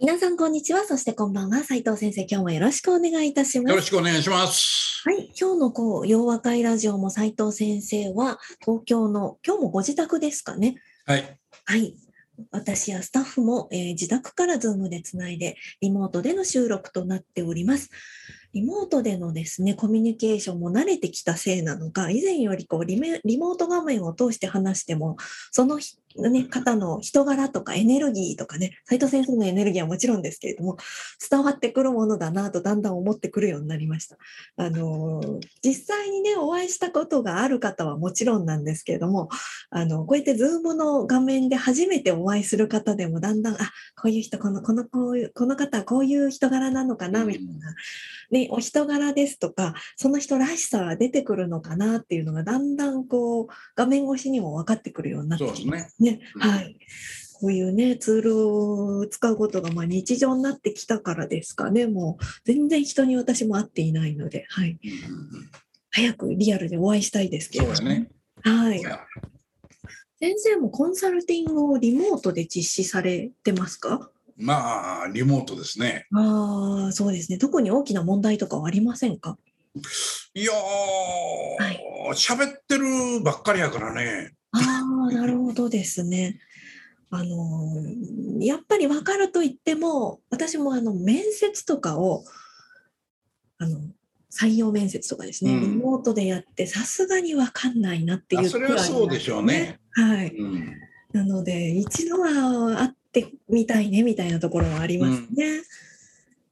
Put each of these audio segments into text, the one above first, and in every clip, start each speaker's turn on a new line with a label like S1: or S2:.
S1: 皆さんこんにちはそしてこんばんは斉藤先生今日もよろしくお願いいたします
S2: よろしくお願いします
S1: はい、今日のこう洋和会ラジオも斉藤先生は東京の今日もご自宅ですかね。
S2: はい
S1: はい。私やスタッフも、えー自宅からズームでつないでリモートでの収録となっております。リモートでのですね、コミュニケーションも慣れてきたせいなのか、以前よりこうリメリモート画面を通して話しても、そのひ、ね、方の人柄とかエネルギーとかね、斉藤先生のエネルギーはもちろんですけれども、伝わってくるものだなとだんだん思ってくるようになりました。あのー実際にね、お会いしたことがある方はもちろんなんですけれども、あの、こうやってズームの画面で初めてお会いする方でもだんだん、あ、こういう人、この、この、こういう、この方はこういう人柄なのかな、みたいな。ね、お人柄ですとか、その人らしさが出てくるのかなっていうのがだんだんこう、画面越しにも分かってくるようになってきま
S2: す
S1: すね。
S2: うん。
S1: はい。こういうね、ツールを使うことがまあ日常になってきたからですかね。もう全然人に私も会っていないので、はい。早くリアルでお会いしたいですけれど
S2: ね。
S1: はい。先生もコンサルティングをリモートで実施されてますか？
S2: まあリモートですね。
S1: ああ、そうですね。特に大きな問題とかはありませんか？
S2: いや
S1: はい。
S2: ー喋、ってるばっかりやからね
S1: なるほどですね。あのーやっぱり分かると言っても、私もあの面接とかを、あの、採用面接とかですね、
S2: うん
S1: リモートでやって、さすがに分かんないなっていう
S2: あそれはそうでしょうね。
S1: はい。
S2: うん
S1: なので、一度は会ってみたいねみたいなところはありますね。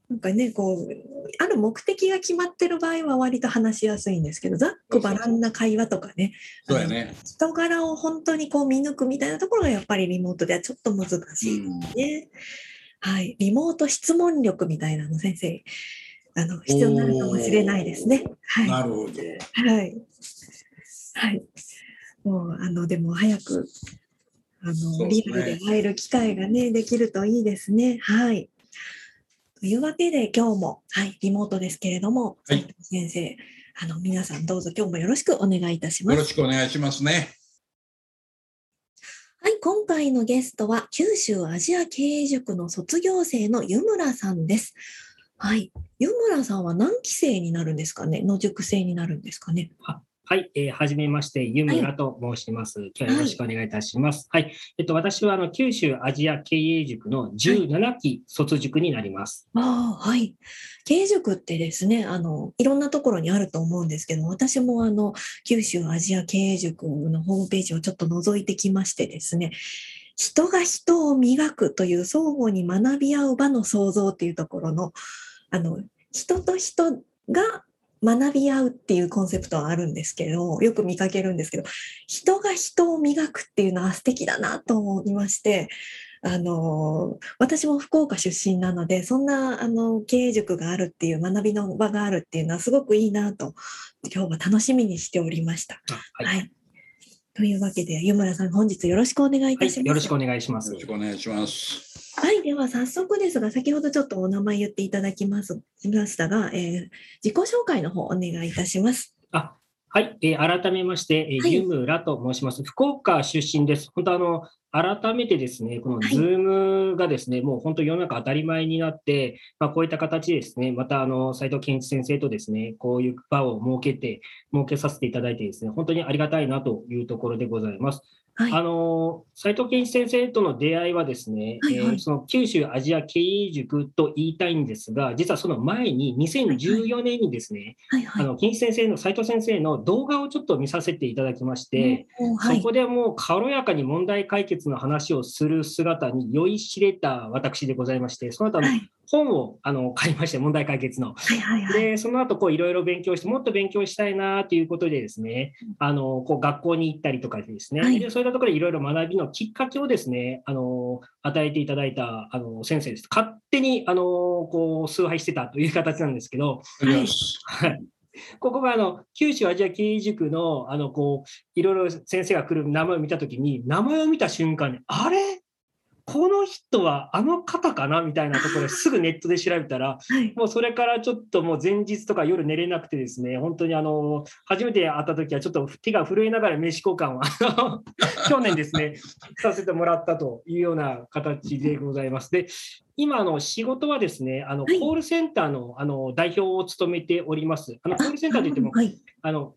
S1: なんかね、こう、ある目的が決まってる場合は割と話しやすいんですけど、ざっくばらんな会話とかね、
S2: そうやね、
S1: 人柄を本当にこう見抜くみたいなところがやっぱりリモートではちょっと難しい
S2: うん
S1: ね。はい。リモート質問力みたいなの先生、あの、必要になるかもしれないですね。はい。
S2: なるほど
S1: はい。はい。もう、あの、でも早く、あの、
S2: ね
S1: リアルで会える機会がね、できるといいですね。はい。というわけで、今日も、はい、リモートですけれども、
S2: はい
S1: 先生、あの、皆さんどうぞ今日もよろしくお願いいたします。
S2: よろしくお願いしますね
S1: はい、今回のゲストは、九州アジア経営塾の卒業生の湯村さんです。はい。湯村さんは何期生になるんですかね？野塾生になるんですかね？
S3: はい、えーはじめまして、ゆむらと申します。今日はよろしくお願いいたします。はい、えっと、私はあの九州アジア経営塾の17期卒塾になります。
S1: ああ、はい。経営塾ってですね、あの、いろんなところにあると思うんですけど、私もあの、九州アジア経営塾のホームページをちょっと覗いてきましてですね、人が人を磨くという相互に学び合う場の創造っていうところの、あの、人と人が学び合うっていうコンセプトはあるんですけど、よく見かけるんですけど、人が人を磨くっていうのは素敵だなと思いまして、あの、私も福岡出身なので、そんな、あの、経営塾があるっていう、学びの場があるっていうのはすごくいいなと、今日は楽しみにしておりました。
S3: あ
S1: はい。
S3: はい、
S1: というわけで、湯村さん、本日よろしくお願いいたします。
S3: はい、よろしくお願いします
S2: よろ。しくお願いします
S1: はい、では早速ですが、先ほどちょっとお名前言っていただきますしましたが、えー自己紹介の方お願いいたします。
S3: あはい、えー改めまして、えー
S1: はい
S3: ゆむらと申します。福岡出身です。本当あの、改めてですね、この
S1: はい
S3: ズームがですね、もう本当世の中当たり前になって、まあ、こういった形でですね、またあの、斉藤健一先生とですね、こういう場を設けて、設けさせていただいてですね、本当にありがたいなというところでございます。
S1: はい。
S3: あの斉藤健一先生との出会いはですね、
S1: はいはい
S3: えーその九州アジア経営塾と言いたいんですが、実はその前に2014年にですね、
S1: はい、はい。
S3: あの健一先生の斉藤先生の動画をちょっと見させていただきまして、
S1: はい。
S3: そこでもう軽やかに問題解決の話をする姿に酔いしれた私でございまして、その後
S1: はい
S3: 本をあの買いまして、問題解決の。
S1: はいはいはい。
S3: で、その後こういろいろ勉強して、もっと勉強したいなということでですね、あのこう学校に行ったりとかですね、
S1: はい
S3: でそういったところでいろいろ学びのきっかけをですね、あの与えていただいたあの先生です。勝手にあのこう崇拝してたという形なんですけど。はい。ここがあの九州アジア経営塾のあのこういろいろ先生が来る名前を見たときに、名前を見た瞬間に、あれ？この人はあの方かなみたいなところですぐネットで調べたら、
S1: はい。
S3: もうそれからちょっともう前日とか夜寝れなくてですね、本当にあの初めて会った時はちょっと手が震えながら名刺交換をあの 去年ですね、させてもらったというような形でございます。で、今あの仕事はですね、あの
S1: はい
S3: コールセンターのあの代表を務めております。あのコールセンターといっても、
S1: はい。
S3: あの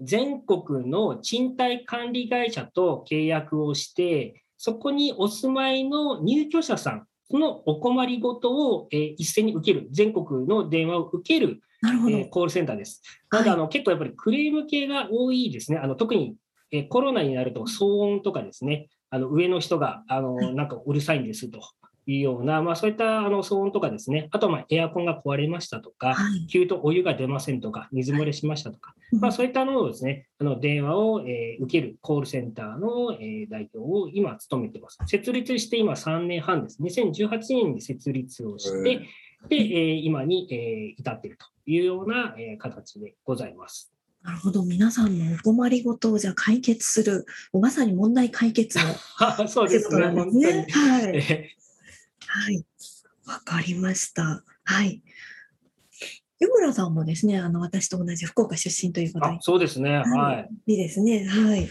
S3: 全国の賃貸管理会社と契約をして、そこにお住まいの入居者さん、そのお困りごとを、えー一斉に受ける、全国の電話を受ける、
S1: なるほど。
S3: えーコールセンターです。なので、
S1: はい
S3: あの結構やっぱりクレーム系が多いですね。あの特に、えーコロナになると騒音とかですね、あの上の人があの
S1: はい
S3: なんかうるさいんですというような、まあ、そういったあの騒音とかですね、あとはまあエアコンが壊れましたとか、
S1: はい。
S3: 急とお湯が出ませんとか、水漏れしましたとか、まあ、そういったのをですね、あの電話を、えー受けるコールセンターの、えー代表を今務めています。設立して今3年半です。2018年に設立をして、
S2: へ
S3: で、えー今に、えー至っているというような、えー形でございます。
S1: なるほど。皆さんのお困りごとをじゃあ解決する、まさに問題解決の
S3: そうですね、
S1: ということなん
S3: 本当に。
S1: ね。はい。
S3: え
S1: はい。わかりました。はい。湯村さんもですね、あの、私と同じ福岡出身ということで
S3: そうですね、はい。
S1: いいですね。はい。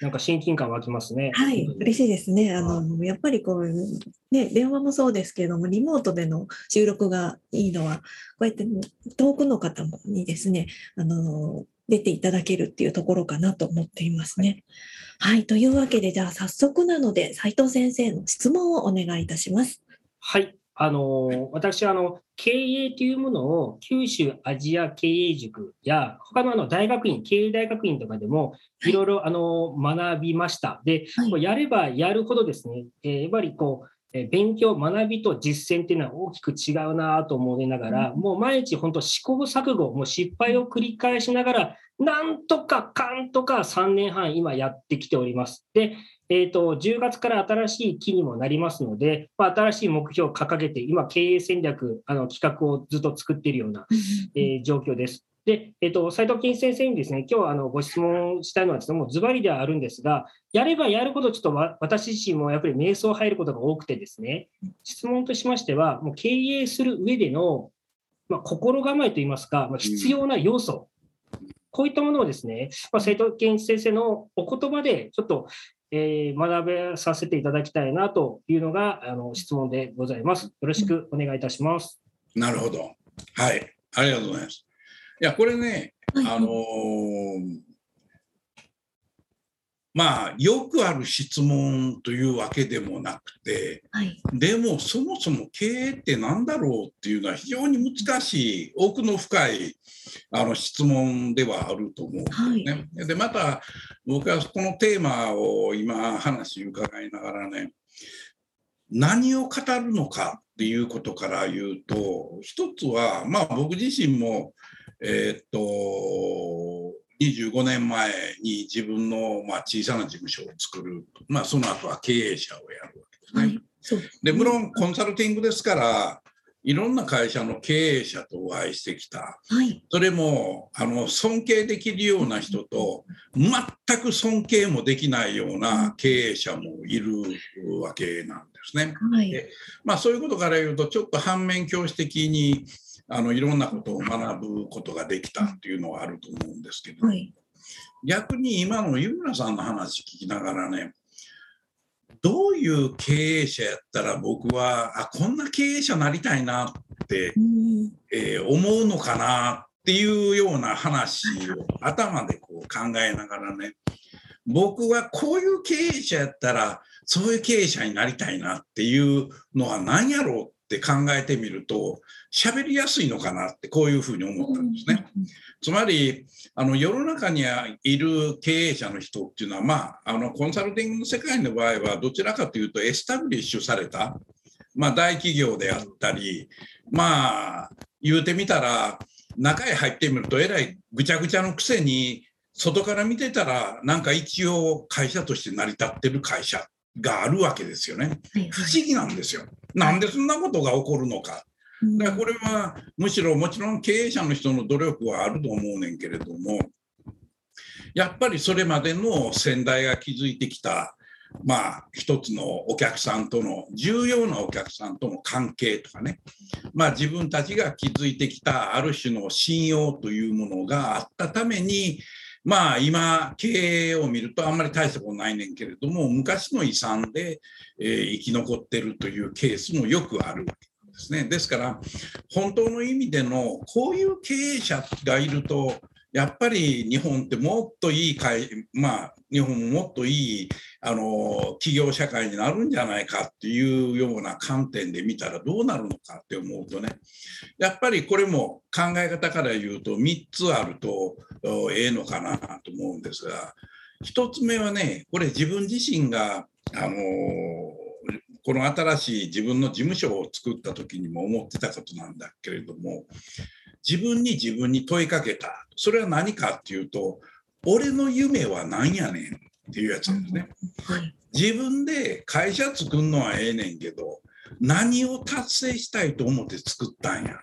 S3: なんか親近感湧きますね。
S1: はい。嬉しいですね。あの、やっぱりこう、ね、電話もそうですけれども、リモートでの収録がいいのは、こうやって遠くの方にですね、あの、出ていただけるっていうところかなと思っていますね。はい。というわけで、じゃあ早速なので、斉藤先生の質問をお願いいたします。
S3: はい。あの、私は、あの、経営というものを九州アジア経営塾や、他のあの大学院、経営大学院とかでも、いろいろあの学びました。で、やればやるほどですね、えーやっぱりこう、えー勉強、学びと実践っていうのは大きく違うなと思いながら、もう毎日本当試行錯誤、もう失敗を繰り返しながら、なんとかかんとか3年半今やってきております。で、えー、と10月から新しい期にもなりますので、まあ、新しい目標を掲げて、今、経営戦略、あの企画をずっと作っているような、えー状況です。で、えっ、と、斉藤金先生にですね、今日あのご質問したいのはですね、もうズバリではあるんですが、やればやるほどちょっとわ私自身もやっぱり瞑想入ることが多くてですね、質問としましては、もう経営する上での、まあ、心構えといいますか、まあ、必要な要素、こういったものをですね、まあ、斉藤健一先生のお言葉でちょっと、えー学べさせていただきたいなというのがあの質問でございます。よろしくお願いいたします。
S2: なるほど。はい。ありがとうございます。いや、これね、
S1: はい
S2: あのーまあ、よくある質問というわけでもなくて、
S1: はい。
S2: でもそもそも経営って何だろうっていうのは非常に難しい、奥の深いあの質問ではあると思うんですね。で、また僕はこのテーマを今話伺いながらね、何を語るのかっていうことから言うと、一つは、まあ僕自身も、えーっと、25年前に自分の、まあ、小さな事務所を作る、まあ、その後は経営者をやるわけですね。
S1: はい。で
S2: 無論コンサルティングですから、いろんな会社の経営者とお会いしてきた。
S1: はい。
S2: それも、あの、尊敬できるような人と、全く尊敬もできないような経営者もいるわけなんですね。
S1: はい。
S2: まあ、そういうことから言うと、ちょっと反面教師的に、あの、いろんなことを学ぶことができたっていうのはあると思うんですけど、
S1: はい。
S2: 逆に今の湯村さんの話聞きながらね、どういう経営者やったら僕は、あ、こんな経営者になりたいなって、
S1: うん。
S2: えー思うのかなっていうような話を頭でこう考えながらね、僕はこういう経営者やったら、そういう経営者になりたいなっていうのは何やろうって考えてみると、喋りやすいのかなってこういうふうに思ったんですね。つまりあの世の中にいる経営者の人っていうのは、まあ、あのコンサルティングの世界の場合はどちらかというとエスタブリッシュされたまあ、大企業であったり、まあ、言うてみたら、中へ入ってみると、えらいぐちゃぐちゃのくせに、外から見てたら、なんか一応会社として成り立ってる会社があるわけですよね。不思議なんですよ。なんでそんなことが起こるのか。だからこれはむしろもちろん経営者の人の努力はあると思うねんけれども、やっぱりそれまでの先代が築いてきたまあ、一つのお客さんとの重要なお客さんとの関係とかね、まあ、自分たちが築いてきたある種の信用というものがあったために、まあ、今経営を見るとあんまり大したことないねんけれども昔の遺産で、え、生き残ってるというケースもよくあるわけですね。ですから本当の意味でのこういう経営者がいるとやっぱり日本ってもっといい会、まあ、日本ももっといいあの企業社会になるんじゃないかっていうような観点で見たらどうなるのかって思うとねやっぱりこれも考え方から言うと3つあるとええのかなと思うんですが1つ目はねこれ自分自身があのこの新しい自分の事務所を作った時にも思ってたことなんだけれども自分に自分に問いかけた。それは何かっていうと、俺の夢は何やねんっていうやつですね。自分で会社作るのはええねんけど、何を達成したいと思って作ったんや。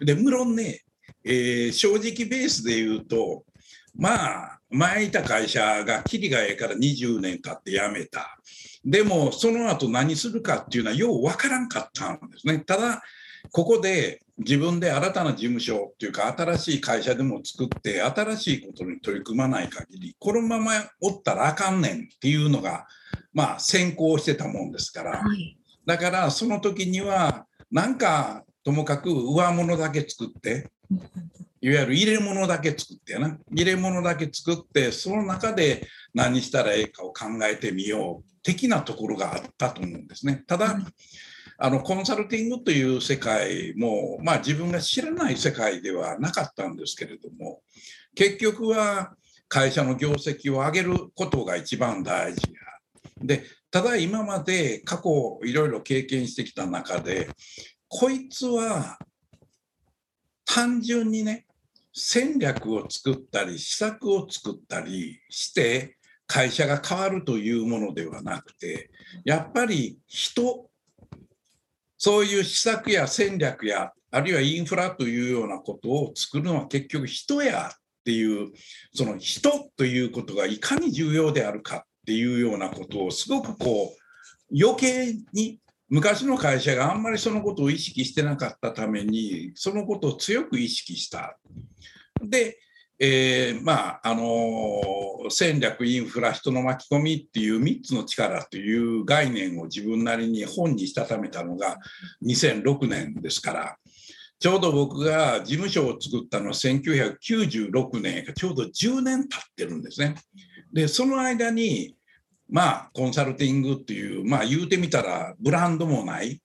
S2: で、無論ね、えー、正直ベースで言うと、まあ、前いた会社がキリがええから20年経って辞めた。でも、その後何するかっていうのはようわからんかったんですね。ただ、ここで自分で新たな事務所っていうか新しい会社でも作って新しいことに取り組まない限りこのままおったらあかんねんっていうのがまあ先行してたもんですから、はい、だからその時にはなんかともかく上物だけ作っていわゆる入れ物だけ作ってやな。入れ物だけ作ってその中で何したらええかを考えてみよう的なところがあったと思うんですね。ただ、あのコンサルティングという世界も、まあ、自分が知らない世界ではなかったんですけれども結局は会社の業績を上げることが一番大事や。でただ今まで過去いろいろ経験してきた中でこいつは単純にね戦略を作ったり施策を作ったりして会社が変わるというものではなくてやっぱり人そういう施策や戦略や、あるいはインフラというようなことを作るのは結局人やっていう、その人ということがいかに重要であるかっていうようなことをすごくこう余計に昔の会社があんまりそのことを意識してなかったためにそのことを強く意識した。でえー、まああの、戦略インフラ人の巻き込みっていう3つの力という概念を自分なりに本にしたためたのが2006年ですからちょうど僕が事務所を作ったのは1996年ちょうど10年経ってるんですね。でその間にまあコンサルティングっていうまあ言うてみたらブランドもない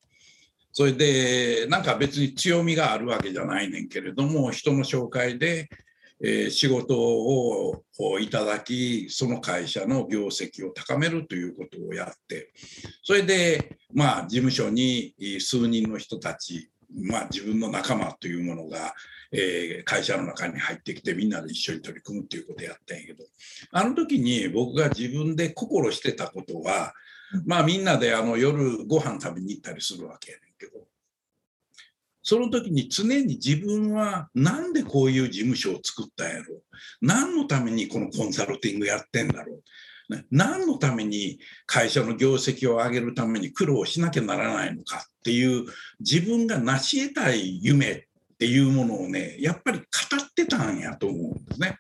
S2: それでなんか別に強みがあるわけじゃないねんけれども人の紹介でえー、仕事をいただきその会社の業績を高めるということをやってそれでまあ事務所に数人の人たちまあ自分の仲間というものが、えー、会社の中に入ってきてみんなで一緒に取り組むっていうことをやったんやけどあの時に僕が自分で心してたことはまあみんなであの夜ご飯食べに行ったりするわけやねんけどその時に常に自分は何でこういう事務所を作ったんやろう？何のためにこのコンサルティングやってんだろう？何のために会社の業績を上げるために苦労しなきゃならないのかっていう自分が成し得たい夢っていうものをねやっぱり語ってたんやと思うんですね。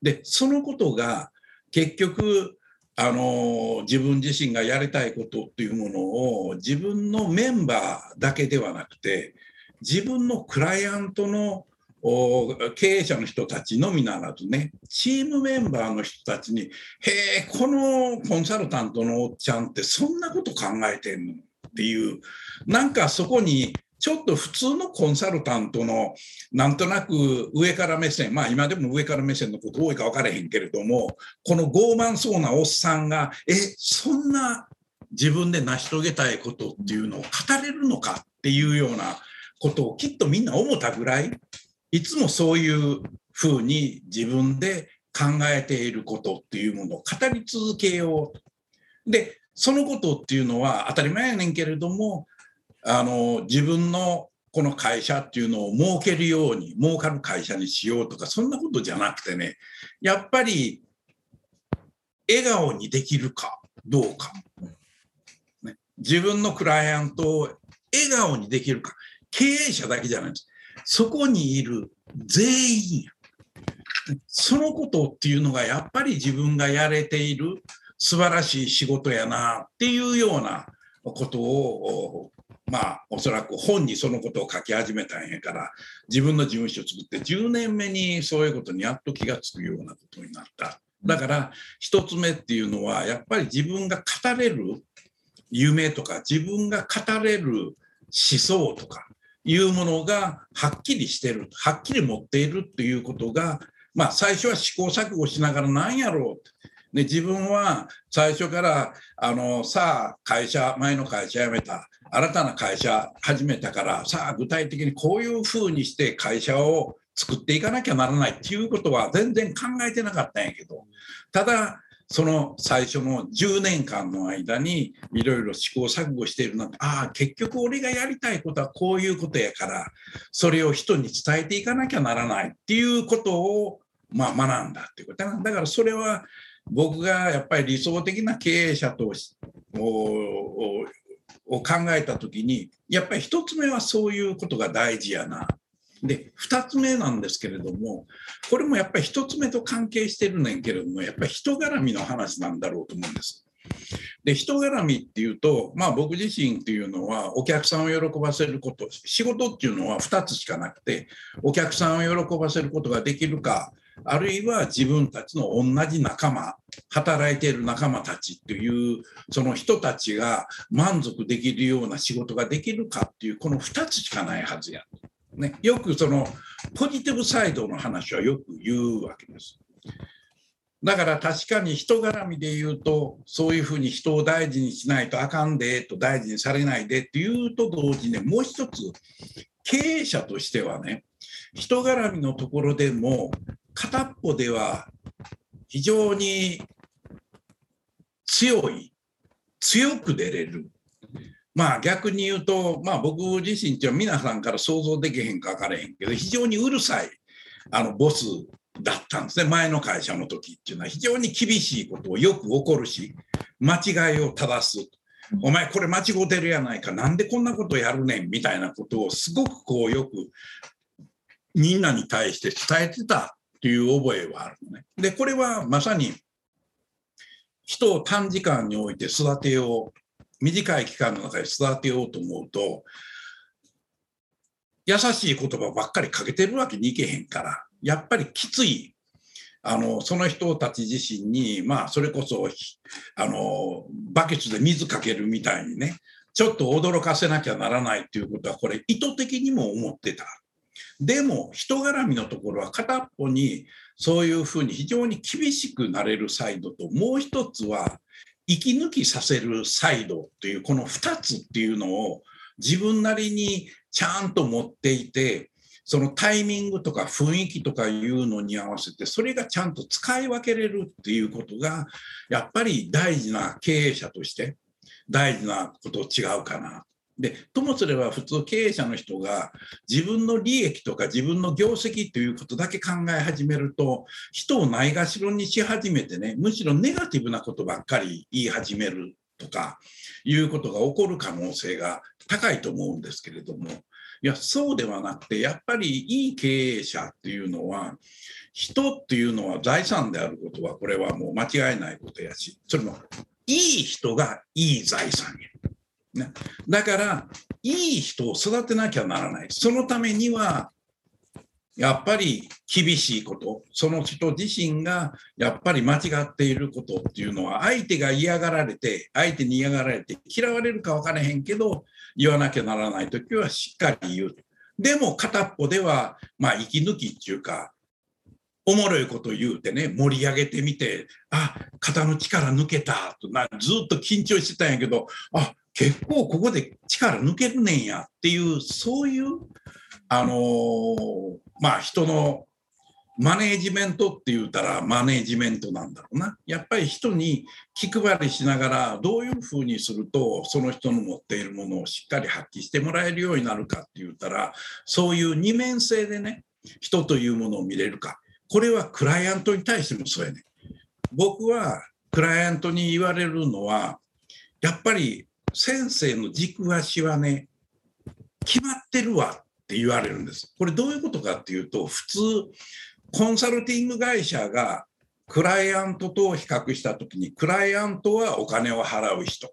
S2: でそのことが結局あの自分自身がやりたいことっていうものを自分のメンバーだけではなくて自分のクライアントの経営者の人たちのみならずね、チームメンバーの人たちに、へえ、このコンサルタントのおっちゃんってそんなこと考えてんのっていう、なんかそこにちょっと普通のコンサルタントのなんとなく上から目線、まあ今でも上から目線のこと多いか分からへんけれども、この傲慢そうなおっさんが、え、そんな自分で成し遂げたいことっていうのを語れるのかっていうようなことをきっとみんな思ったぐらいいつもそういうふうに自分で考えていることっていうものを語り続けよう。でそのことっていうのは当たり前やねんけれどもあの自分のこの会社っていうのを儲けるように儲かる会社にしようとかそんなことじゃなくてねやっぱり笑顔にできるかどうか、ね、自分のクライアントを笑顔にできるか。経営者だけじゃないんですそこにいる全員やそのことっていうのがやっぱり自分がやれている素晴らしい仕事やなっていうようなことをまあおそらく本にそのことを書き始めたんやから自分の事務所を作って10年目にそういうことにやっと気が付くようなことになった。だから1つ目っていうのはやっぱり自分が語れる夢とか自分が語れる思想とかいうものがはっきりしてるはっきり持っているっていうことがまあ最初は試行錯誤しながら何やろうで自分は最初からあのさあ会社前の会社辞めた。新たな会社始めたからさあ具体的にこういうふうにして会社を作っていかなきゃならないっていうことは全然考えてなかったんやけど。ただその最初の10年間の間にいろいろ試行錯誤しているのああ結局俺がやりたいことはこういうことやからそれを人に伝えていかなきゃならないっていうことをまあ学んだっていうこと。だからそれは僕がやっぱり理想的な経営者とを考えた時にやっぱり1つ目はそういうことが大事やな。で2つ目なんですけれどもこれもやっぱり1つ目と関係してるねんけれどもやっぱり人絡みの話なんだろうと思うんです。で人絡みっていうと、まあ、僕自身っていうのはお客さんを喜ばせること仕事っていうのは2つしかなくてお客さんを喜ばせることができるかあるいは自分たちの同じ仲間働いている仲間たちっていうその人たちが満足できるような仕事ができるかっていうこの2つしかないはずや。ね、よくそのポジティブサイドの話はよく言うわけです。だから確かに人絡みで言うとそういうふうに人を大事にしないとあかんでと大事にされないでっていうと同時にねもう一つ経営者としてはね人絡みのところでも片っぽでは非常に強い強く出れるまあ逆に言うと、まあ僕自身っていうのは皆さんから想像できへんか分からへんけど、非常にうるさいあのボスだったんですね、前の会社の時っていうのは非常に厳しいことをよく起こるし、間違いを正す。お前これ間違うてるやないか、なんでこんなことやるねん？みたいなことをすごくこうよくみんなに対して伝えてたっていう覚えはあるのね。で、これはまさに人を短時間において育てよう短い期間の中で育てようと思うと優しい言葉ばっかりかけてるわけにいけへんからやっぱりきついあのその人たち自身にまあそれこそあのバケツで水かけるみたいにねちょっと驚かせなきゃならないっていうことはこれ意図的にも思ってた。でも人絡みのところは片っぽにそういうふうに非常に厳しくなれるサイドともう一つは息抜きさせるサイドっていうこの2つっていうのを自分なりにちゃんと持っていてそのタイミングとか雰囲気とかいうのに合わせてそれがちゃんと使い分けれるっていうことがやっぱり大事な経営者として大事なこと違うかなでともすれば普通経営者の人が自分の利益とか自分の業績ということだけ考え始めると人をないがしろにし始めてねむしろネガティブなことばっかり言い始めるとかいうことが起こる可能性が高いと思うんですけれどもいやそうではなくてやっぱりいい経営者っていうのは人っていうのは財産であることはこれはもう間違いないことやしそれもいい人がいい財産や。ね、だからいい人を育てなきゃならない。そのためにはやっぱり厳しいこと。その人自身がやっぱり間違っていることっていうのは相手が嫌がられて相手に嫌がられて嫌われるか分からへんけど言わなきゃならない時はしっかり言う。でも片っぽではまあ息抜きっていうかおもろいこと言うてね、盛り上げてみて、あ、肩の力抜けたとな、ずっと緊張してたんやけど、あ、結構ここで力抜けるねんやっていう、そういう、あのー、まあ人のマネージメントって言うたらマネージメントなんだろうな。やっぱり人に気配りしながらどういうふうにするとその人の持っているものをしっかり発揮してもらえるようになるかって言ったらそういう二面性でね人というものを見れるか。これはクライアントに対してもそうやね。僕はクライアントに言われるのはやっぱり先生の軸足はね決まってるわって言われるんです。これどういうことかっていうと普通コンサルティング会社がクライアントと比較したときに、クライアントはお金を払う人。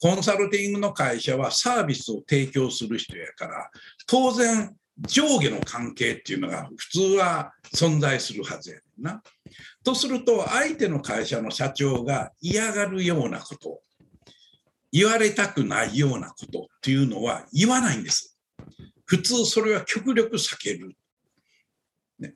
S2: コンサルティングの会社はサービスを提供する人やから、当然上下の関係っていうのが普通は存在するはずやねんな。とすると、相手の会社の社長が嫌がるようなこと、言われたくないようなことっていうのは言わないんです。普通それは極力避ける。ね、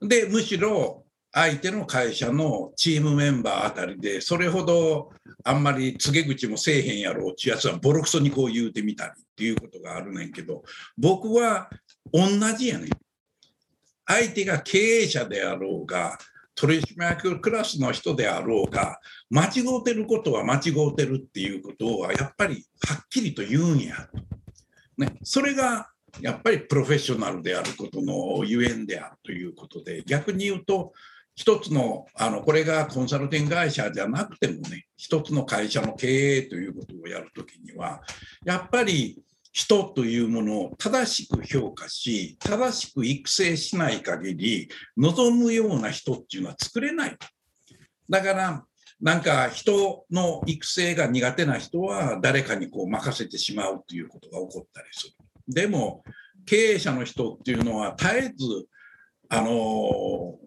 S2: で、むしろ相手の会社のチームメンバーあたりで、それほどあんまり告げ口もせえへんやろうってやつはボロクソにこう言うてみたりっていうことがあるねんけど、僕は同じやねん。相手が経営者であろうが、取締役クラスの人であろうが、間違うてることは間違うてるっていうことは、やっぱりはっきりと言うんやと。ね、それがやっぱりプロフェッショナルであることのゆえんであるということで、逆に言うと、一つの、あの、これがコンサルティング会社じゃなくてもね、一つの会社の経営ということをやるときには、やっぱり人というものを正しく評価し、正しく育成しない限り、望むような人っていうのは作れない。だから、なんか人の育成が苦手な人は誰かにこう任せてしまうということが起こったりする。でも、経営者の人っていうのは絶えず、あの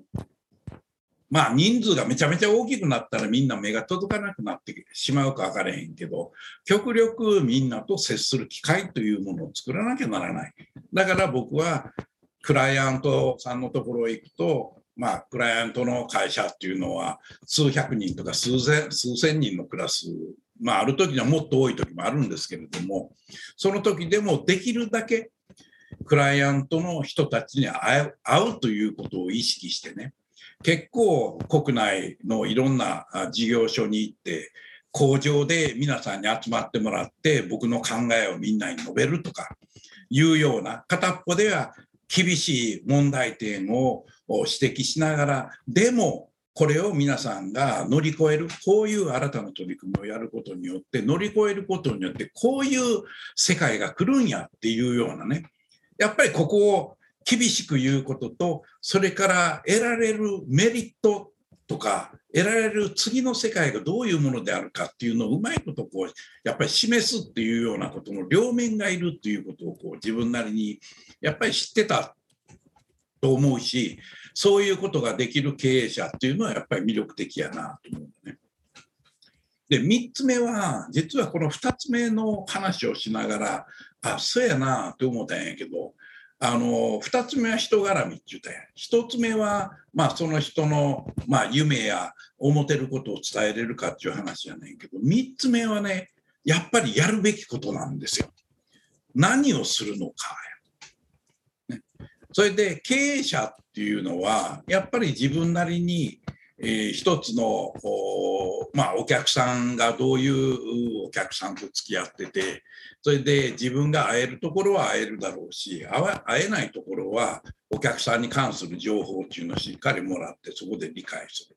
S2: まあ人数がめちゃめちゃ大きくなったらみんな目が届かなくなってしまうか分からへんけど、極力みんなと接する機会というものを作らなきゃならない。だから僕はクライアントさんのところへ行くと、まあ、クライアントの会社っていうのは数百人とか数千数千人のクラスまあ、ある時にはもっと多い時もあるんですけれども、その時でもできるだけクライアントの人たちに会う会うということを意識してね、結構国内のいろんな事業所に行って、工場で皆さんに集まってもらって僕の考えをみんなに述べるとかいうような片っぽでは厳しい問題点を指摘しながらでもこれを皆さんが乗り越える、こういう新たな取り組みをやることによって、乗り越えることによって、こういう世界が来るんやっていうようなね、やっぱりここを厳しく言うことと、それから得られるメリットとか、得られる次の世界がどういうものであるかっていうのをうまいことこう、やっぱり示すっていうようなことの両面がいるっていうことをこう自分なりにやっぱり知ってたと思うし、そういうことができる経営者っていうのはやっぱり魅力的やなと思うね。で、3つ目は、実はこの2つ目の話をしながら、あ、そうやなって思ったんやけど、あの、2つ目は人絡みって言ったやん。1つ目は、まあその人の、まあ夢や思てることを伝えれるかっていう話やねんけど、3つ目はね、やっぱりやるべきことなんですよ。何をするのかね、それで経営者っていうのはやっぱり自分なりに、えー、一つのお,、まあ、お客さんがどういうお客さんと付き合っててそれで自分が会えるところは会えるだろうし会えないところはお客さんに関する情報っていうのをしっかりもらってそこで理解する。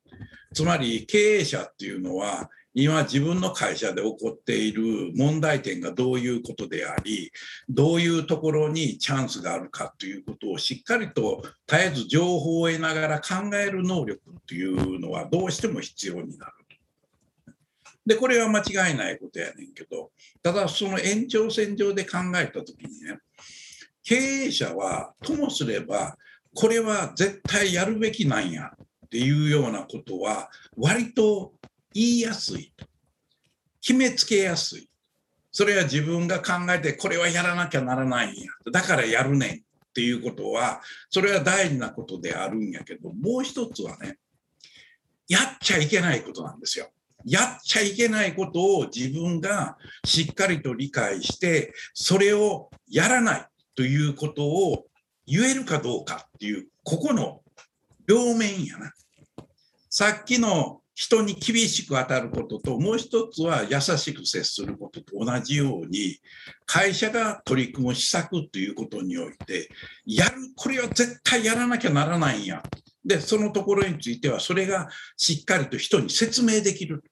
S2: つまり経営者っていうのは今自分の会社で起こっている問題点がどういうことでありどういうところにチャンスがあるかということをしっかりと絶えず情報を得ながら考える能力というのはどうしても必要になる。でこれは間違いないことやねんけどただその延長線上で考えた時にね経営者はともすればこれは絶対やるべきなんやっていうようなことは割と言いやすい。決めつけやすい。それは自分が考えてこれはやらなきゃならないんや。だからやるねんっていうことは、それは大事なことであるんやけど、もう一つはね、やっちゃいけないことなんですよ。やっちゃいけないことを自分がしっかりと理解して、それをやらないということを言えるかどうかっていう、ここの両面やな。さっきの人に厳しく当たることと、もう一つは優しく接することと同じように、会社が取り組む施策ということにおいて、やる、これは絶対やらなきゃならないんや。で、そのところについては、それがしっかりと人に説明できる。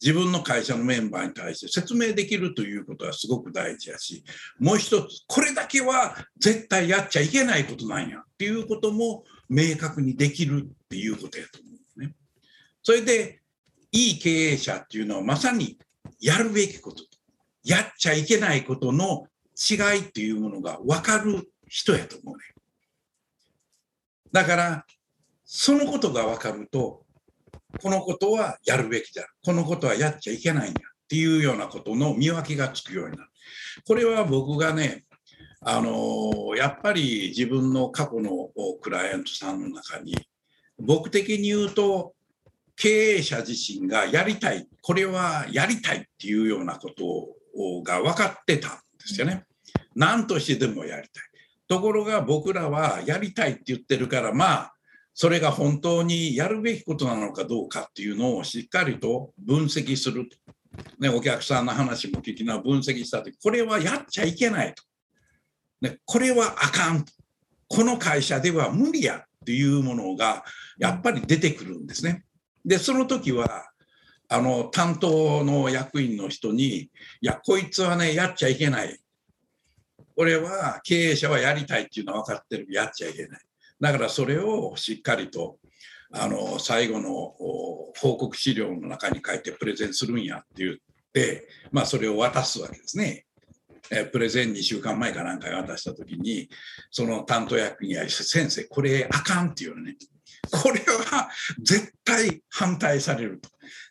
S2: 自分の会社のメンバーに対して説明できるということはすごく大事やし、もう一つ、これだけは絶対やっちゃいけないことなんやっていうことも明確にできるっていうことやと思うね。それで、いい経営者っていうのはまさにやるべきこと、やっちゃいけないことの違いっていうものが分かる人やと思うね。だから、そのことが分かると、このことはやるべきだ。このことはやっちゃいけないんだっていうようなことの見分けがつくようになる。これは僕がね、あのやっぱり自分の過去のクライアントさんの中に、僕的に言うと、経営者自身がやりたい、これはやりたいっていうようなことが分かってたんですよね。何としてでもやりたい。ところが僕らはやりたいって言ってるから、まあ、それが本当にやるべきことなのかどうかっていうのをしっかりと分析すると。ね、お客さんの話も聞きな分析したとき、これはやっちゃいけないと。ね、これはあかん。この会社では無理やっていうものがやっぱり出てくるんですね。で、その時は、あの、担当の役員の人に、いや、こいつはね、やっちゃいけない。これは経営者はやりたいっていうのは分かってる。やっちゃいけない。だからそれをしっかりとあの最後の報告資料の中に書いてプレゼンするんやって言って、まあ、それを渡すわけですね。えプレゼン2週間前かなんかに渡した時にその担当役員や先生これあかんっていうのねこれは絶対反対されると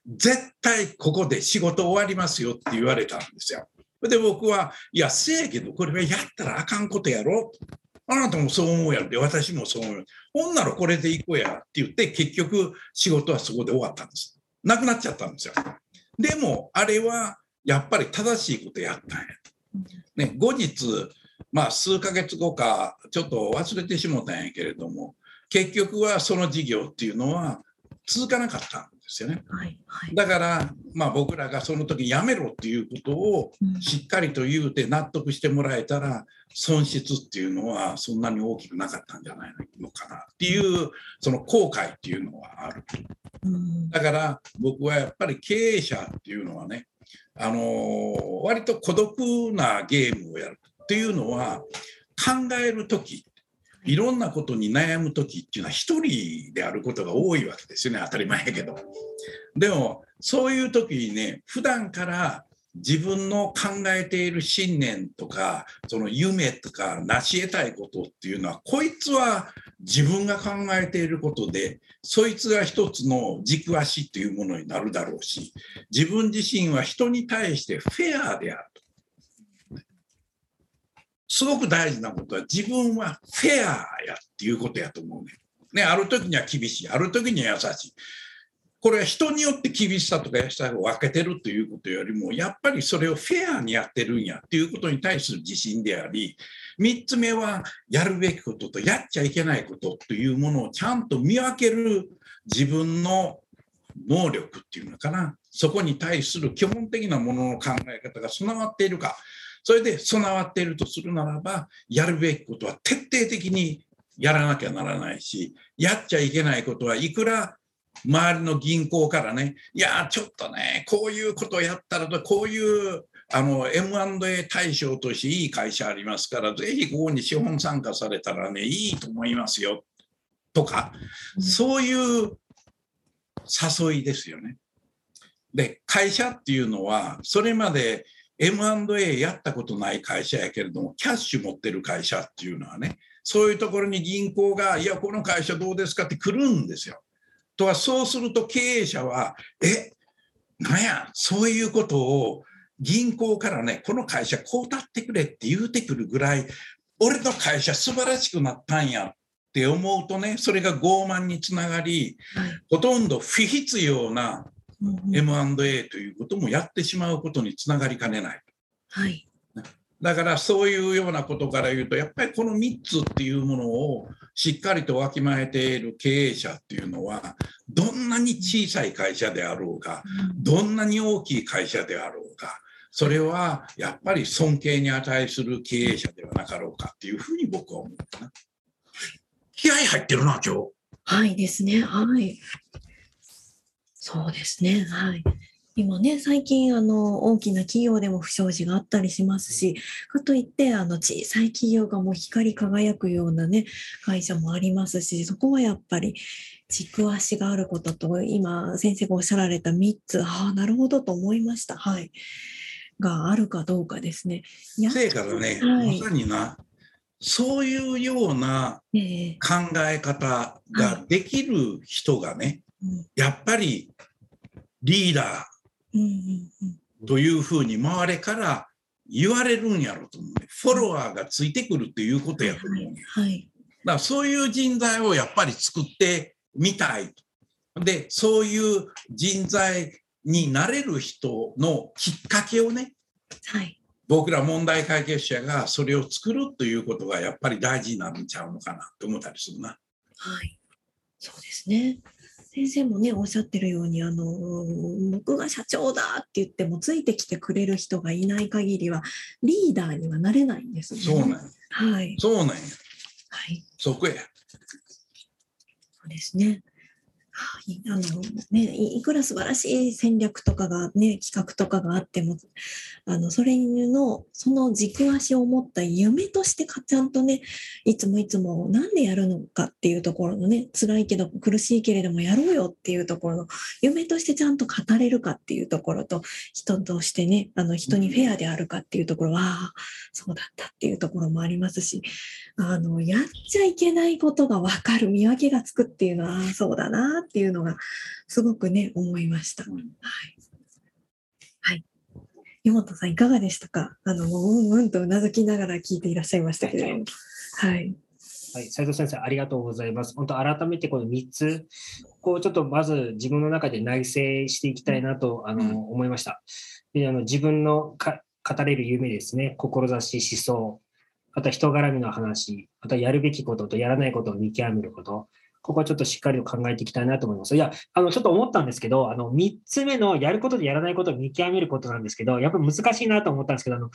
S2: 絶対ここで仕事終わりますよって言われたんですよ。で僕はいやせやけどこれはやったらあかんことやろあなたもそう思うやろで、私もそう思う。ほんならこれでいこうやって言って、結局仕事はそこで終わったんです。なくなっちゃったんですよ。でも、あれはやっぱり正しいことやったんや。ね、後日、まあ数ヶ月後か、ちょっと忘れてしもたんやけれども、結局はその事業っていうのは続かなかったんですよね。はいはい、だから、まあ、僕らがその時やめろっていうことをしっかりと言うて納得してもらえたら、損失っていうのはそんなに大きくなかったんじゃないのかなっていうその後悔っていうのはある。だから僕はやっぱり経営者っていうのはね、あの割と孤独なゲームをやるっていうのは考える時いろんなことに悩む時っていうのは一人であることが多いわけですよね当たり前やけど。でもそういう時にね普段から自分の考えている信念とかその夢とか成し得たいことっていうのはこいつは自分が考えていることでそいつが一つの軸足っていうものになるだろうし自分自身は人に対してフェアであると。すごく大事なことは自分はフェアやっていうことやと思うね。ね、ある時には厳しい、ある時には優しい。これは人によって厳しさとか優しさを分けてるということよりも、やっぱりそれをフェアにやってるんやっていうことに対する自信であり、3つ目はやるべきこととやっちゃいけないことというものをちゃんと見分ける自分の能力っていうのかな、そこに対する基本的なものの考え方が備わっているか、それで備わっているとするならば、やるべきことは徹底的にやらなきゃならないし、やっちゃいけないことはいくら周りの銀行からね、いや、ちょっとね、こういうことをやったらと、こういうあの M&A 対象としていい会社ありますから、ぜひここに資本参加されたらね、いいと思いますよとか、そういう誘いですよね。で、会社っていうのは、それまで M&A やったことない会社やけれども、キャッシュ持ってる会社っていうのはね、そういうところに銀行が、いや、この会社どうですかって来るんですよ。とは、そうすると経営者は、え、なんや、そういうことを銀行からね、この会社こう立ってくれって言うてくるぐらい、俺の会社素晴らしくなったんやって思うとね、それが傲慢につながり、はい、ほとんど不必要な M&A ということもやってしまうことにつながりかねない。
S1: はい、
S2: だからそういうようなことから言うと、やっぱりこの3つっていうものをしっかりとわきまえている経営者っていうのは、どんなに小さい会社であろうが、どんなに大きい会社であろうが、それはやっぱり尊敬に値する経営者ではなかろうかっていうふうに僕は思うな。気合入ってるな、今日。
S1: はいですね。はい。そうですね。はい。今ね、最近、あの、大きな企業でも不祥事があったりしますし、かといって、あの、小さい企業がもう光り輝くようなね、会社もありますし、そこはやっぱり、軸足があることと、今、先生がおっしゃられた3つ、ああ、なるほどと思いました。はい。があるかどうかですね。
S2: せいからね、はい、まさにな、そういうような考え方ができる人がね、やっぱりリーダーというふうに周りから言われるんやろと思う、ね、フォロワーがついてくるっていうことやと思う、ね、
S1: はい、
S2: だからそういう人材をやっぱり作ってみたい。で、そういう人材になれる人のきっかけをね、
S1: はい、
S2: 僕ら問題解決者がそれを作るということがやっぱり大事になるんちゃうのかなと思ったりするな。
S1: はい、そうですね。先生もねおっしゃってるようにあの僕が社長だって言ってもついてきてくれる人がいない限りはリーダーにはなれないんですね。
S2: そうなんや。
S1: はい。
S2: そうなんや。
S1: はい。
S2: そこや。
S1: そうですね。あのね、いくら素晴らしい戦略とかがね、企画とかがあっても、あの、それの、その軸足を持った夢としてちゃんとね、いつもいつもなんでやるのかっていうところのね、辛いけど苦しいけれどもやろうよっていうところの、夢としてちゃんと語れるかっていうところと、人としてね、あの、人にフェアであるかっていうところは、そうだったっていうところもありますし、あの、やっちゃいけないことがわかる、見分けがつくっていうのは、そうだなっていうのが、すごくね、思いました。はい。はい。湯本さん、いかがでしたか？あの、うんうんとうなずきながら聞いていらっしゃいましたけれども。はい。
S3: はい、斉藤先生、ありがとうございます。本当、改めてこの3つ、こうちょっとまず自分の中で内省していきたいなと、あの、思いました。であの自分のか語れる夢ですね、志、思想、あとは人絡みの話、あとはやるべきこととやらないことを見極めること、ここはちょっとしっかりと考えていきたいなと思います。いや、あの、ちょっと思ったんですけど、あの、3つ目のやることでやらないことを見極めることなんですけど、やっぱ難しいなと思ったんですけど、あの、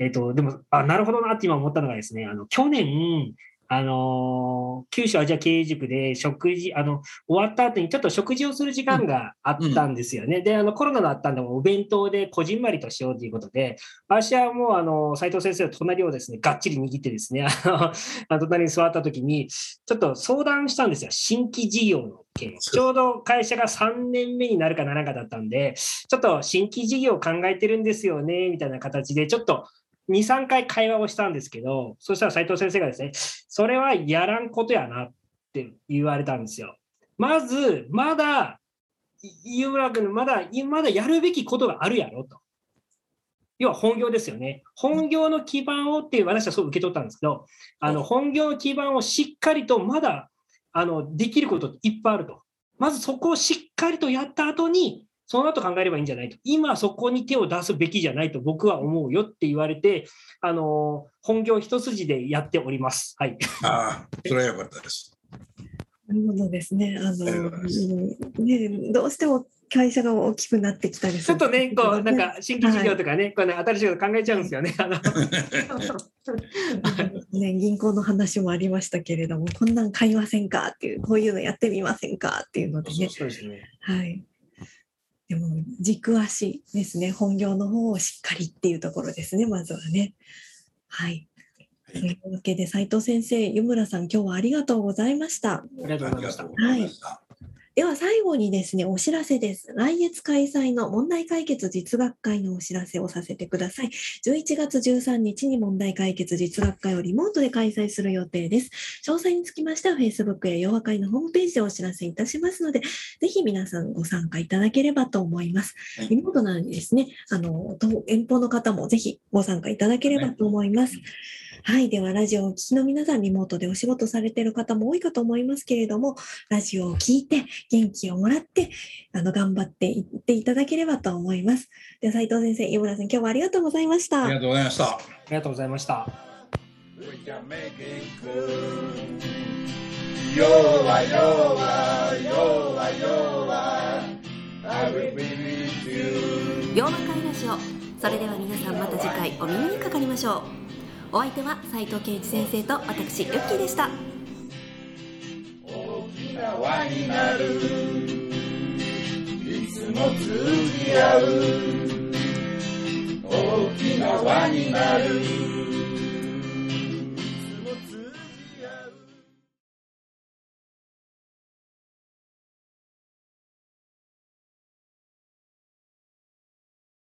S3: えっ、ー、と、でも、あ、なるほどなって今思ったのがですね、あの、去年、あの九州アジア経営塾で食事、あの、終わった後にちょっと食事をする時間があったんですよね。うん、で、あの、コロナだったんで、お弁当でこじんまりとしようということで、私はもう、あの、斉藤先生の隣をですね、がっちり握ってですね、あの、隣に座った時に、ちょっと相談したんですよ。新規事業の件。ちょうど会社が3年目になるかならんかだったんで、ちょっと新規事業を考えてるんですよね、みたいな形で、ちょっと、2、3回会話をしたんですけど、そしたら斉藤先生がですね、それはやらんことやなって言われたんですよ。まず、まだ、湯村君、まだ、まだやるべきことがあるやろと。要は本業ですよね。本業の基盤をっていう、私はそう受け取ったんですけど、あの本業の基盤をしっかりとまだあのできることっていっぱいあると。まずそこをしっかりとやった後に、その後考えればいいんじゃないと。今そこに手を出すべきじゃないと僕は思うよって言われて、あの、本業一筋でやっております。はい。
S2: ああ、それはよかったです。
S1: なるほどですね。あの、ね、どうしても会社が大きくなってきたり
S3: する。ちょっとね、こう、なんか新規事業とかね、はい、こうね、新しいこと考えちゃうんですよね。
S1: ね、銀行の話もありましたけれども、こんなん買いませんかっていう、こういうのやってみませんかっていうのでね。
S3: そうですね。
S1: はい。でも軸足ですね、本業の方をしっかりっていうところですね、まずはね。はい。というわけで、斉藤先生、湯村さん、今日はありがとうございました。あ
S3: りがとうございました。
S1: はい。では最後にですね、お知らせです。来月開催の問題解決実学会のお知らせをさせてください。11月13日に問題解決実学会をリモートで開催する予定です。詳細につきましては Facebook や洋和会のホームページでお知らせいたしますので、ぜひ皆さんご参加いただければと思います。リモートなのでですね、あの、遠方の方もぜひご参加いただければと思います。はい。では、ラジオをお聞きの皆さん、リモートでお仕事されている方も多いかと思いますけれども、ラジオを聞いて、元気をもらって、あの、頑張っていっていただければと思います。では、斉藤先生、井村さん、今日はありがとうございました。
S3: ありがとうございました。あ
S2: りがとうございました。弱弱弱弱 I will be with you 洋和会ラジオそれでは皆さんまた次回お耳にかかりましょうお相手は斉藤健一先生と私ユッキーでした。大きな輪になる。いつも通じ合う。大きな輪になる。